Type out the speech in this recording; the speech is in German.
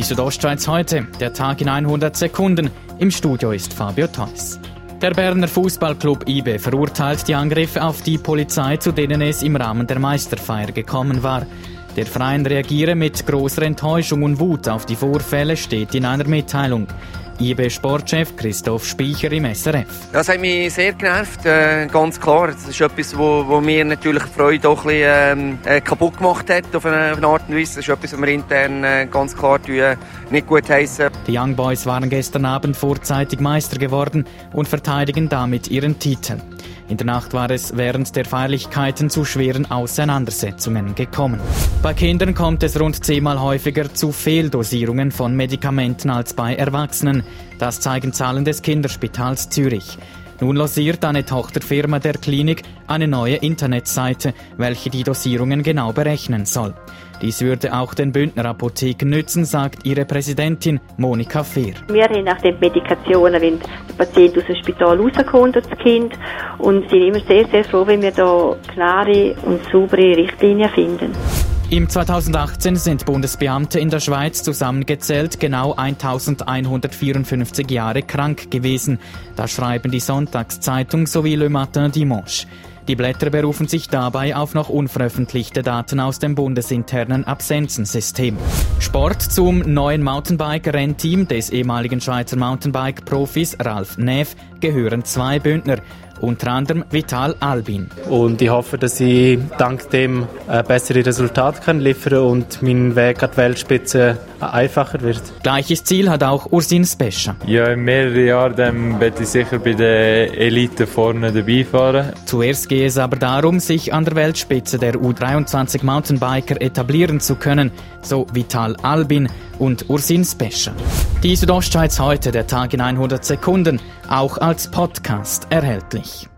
Die Südostschweiz heute, der Tag in 100 Sekunden. Im Studio ist Fabio Theus. Der Berner Fußballclub IBE verurteilt die Angriffe auf die Polizei, zu denen es im Rahmen der Meisterfeier gekommen war. Der Verein reagiere mit großer Enttäuschung und Wut auf die Vorfälle, steht in einer Mitteilung. IB-Sportchef Christoph Speicher im SRF. Das hat mich sehr genervt, äh, ganz klar. Das ist etwas, wo, wo mir natürlich die Freude auch ein bisschen, äh, kaputt gemacht hat, auf eine, auf eine, Art und Weise. Das ist etwas, was wir intern äh, ganz klar tun, nicht gut heißen. Die Young Boys waren gestern Abend vorzeitig Meister geworden und verteidigen damit ihren Titel. In der Nacht war es während der Feierlichkeiten zu schweren Auseinandersetzungen gekommen. Bei Kindern kommt es rund zehnmal häufiger zu Fehldosierungen von Medikamenten als bei Erwachsenen. Das zeigen Zahlen des Kinderspitals Zürich. Nun losiert eine Tochterfirma der Klinik eine neue Internetseite, welche die Dosierungen genau berechnen soll. Dies würde auch den Bündner Apotheken nützen, sagt ihre Präsidentin Monika Fehr. Wir haben nach den Medikationen, wenn der Patient aus dem Spital rauskommt, das Kind, und sind immer sehr, sehr froh, wenn wir da klare und saubere Richtlinien finden. Im 2018 sind Bundesbeamte in der Schweiz zusammengezählt genau 1154 Jahre krank gewesen. Das schreiben die Sonntagszeitung sowie Le Matin Dimanche. Die Blätter berufen sich dabei auf noch unveröffentlichte Daten aus dem bundesinternen Absenzensystem. Sport zum neuen Mountainbike-Rennteam des ehemaligen Schweizer Mountainbike-Profis Ralf Neff gehören zwei Bündner unter anderem Vital Albin. Und ich hoffe, dass ich dank dem äh, bessere Resultate kann liefern und mein Weg an die Weltspitze einfacher wird. Gleiches Ziel hat auch Ursin Spescha. Ja, in mehreren Jahren werde ich sicher bei der Elite vorne dabei fahren. Zuerst gehe es aber darum, sich an der Weltspitze der U23 Mountainbiker etablieren zu können, so Vital Albin und Ursin Spescha. Die Südostschweiz heute, der Tag in 100 Sekunden, auch als Podcast erhältlich.